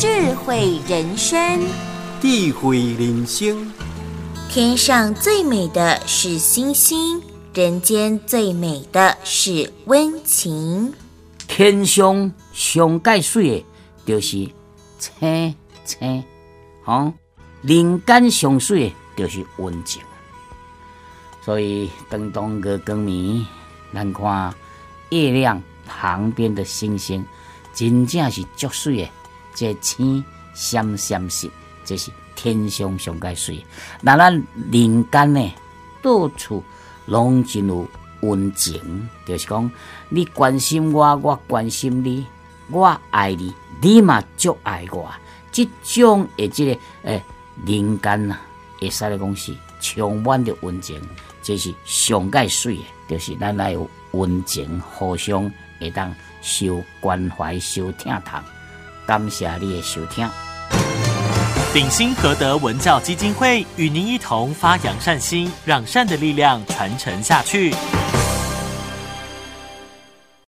智慧人生，智慧人生。天上最美的是星星，人间最美的是温情。天上上介水的，就是青青，吼；人间上水的，就是温情。所以，当当个光明，咱看月亮旁边的星星，真正是足水的，这青闪闪色，这是天上上界水。那咱人间呢，到处拢真有温情，就是讲你关心我，我关心你，我爱你，你嘛足爱我。这种的这个诶，人间呐，会使来讲是充满着温情。这是上界水的，就是咱来有温情，互相会当受关怀、受疼痛。感谢你的收听。鼎新和德文教基金会与您一同发扬善心，让善的力量传承下去。